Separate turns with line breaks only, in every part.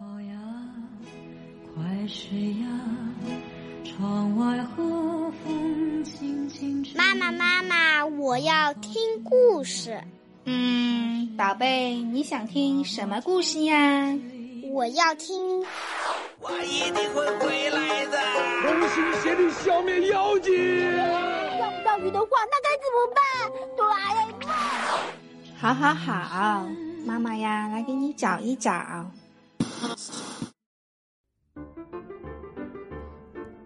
宝呀，快睡呀，窗外和风轻轻吹。
妈妈，妈妈，我要听故事。
嗯，宝贝，你想听什么故事呀？
我要听。
我一定会回来的。
同心协力消灭妖精。
钓不到鱼的话，那该怎么办？哆啦 A 梦。
好好好，妈妈呀，来给你找一找。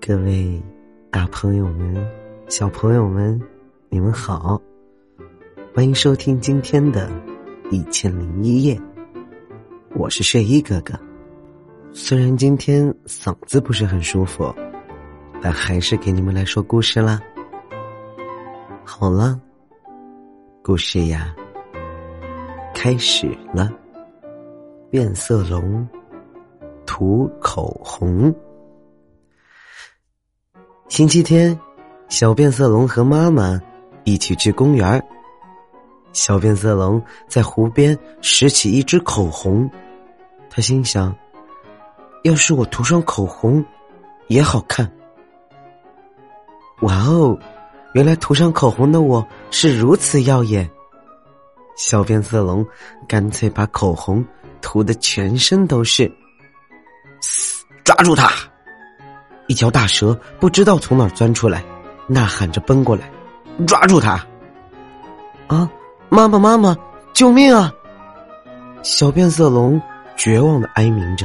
各位大朋友们、小朋友们，你们好，欢迎收听今天的《一千零一夜》，我是睡衣哥哥。虽然今天嗓子不是很舒服，但还是给你们来说故事啦。好了，故事呀，开始了。变色龙涂口红。星期天，小变色龙和妈妈一起去公园。小变色龙在湖边拾起一支口红，他心想。要是我涂上口红，也好看。哇哦，原来涂上口红的我是如此耀眼。小变色龙干脆把口红涂的全身都是。抓住他！一条大蛇不知道从哪儿钻出来，呐喊着奔过来，抓住他！啊，妈妈，妈妈，救命啊！小变色龙绝望的哀鸣着。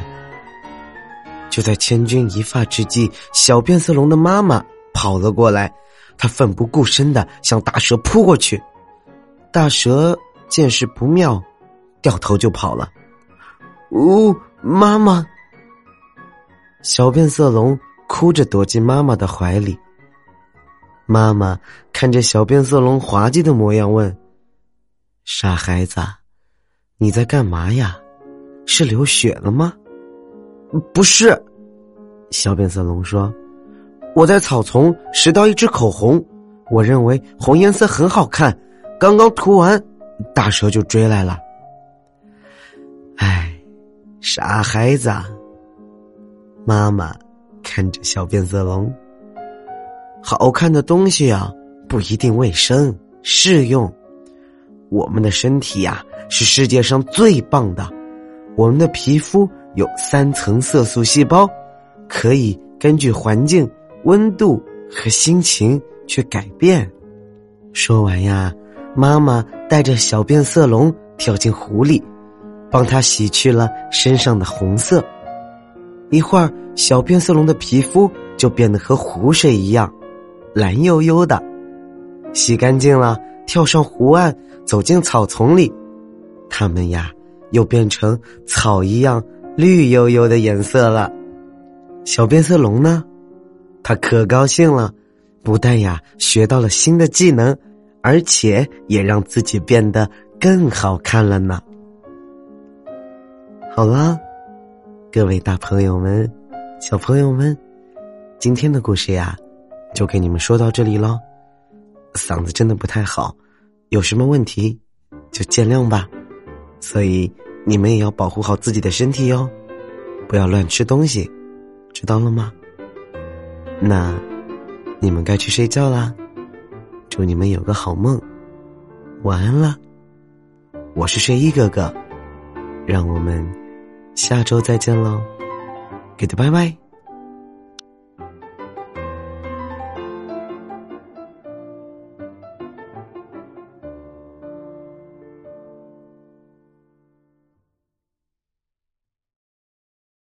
就在千钧一发之际，小变色龙的妈妈跑了过来，她奋不顾身的向大蛇扑过去。大蛇见势不妙，掉头就跑了。呜，妈妈！小变色龙哭着躲进妈妈的怀里。妈妈看着小变色龙滑稽的模样，问：“傻孩子，你在干嘛呀？是流血了吗？”不是，小变色龙说：“我在草丛拾到一支口红，我认为红颜色很好看，刚刚涂完，大蛇就追来了。”哎，傻孩子！妈妈看着小变色龙，好看的东西啊，不一定卫生适用。我们的身体呀，是世界上最棒的，我们的皮肤。有三层色素细胞，可以根据环境、温度和心情去改变。说完呀，妈妈带着小变色龙跳进湖里，帮他洗去了身上的红色。一会儿，小变色龙的皮肤就变得和湖水一样，蓝悠悠的。洗干净了，跳上湖岸，走进草丛里，它们呀，又变成草一样。绿油油的颜色了，小变色龙呢？它可高兴了，不但呀学到了新的技能，而且也让自己变得更好看了呢。好了，各位大朋友们、小朋友们，今天的故事呀，就给你们说到这里喽。嗓子真的不太好，有什么问题就见谅吧。所以。你们也要保护好自己的身体哟，不要乱吃东西，知道了吗？那你们该去睡觉啦，祝你们有个好梦，晚安了。我是睡衣哥哥，让我们下周再见喽，给的拜拜。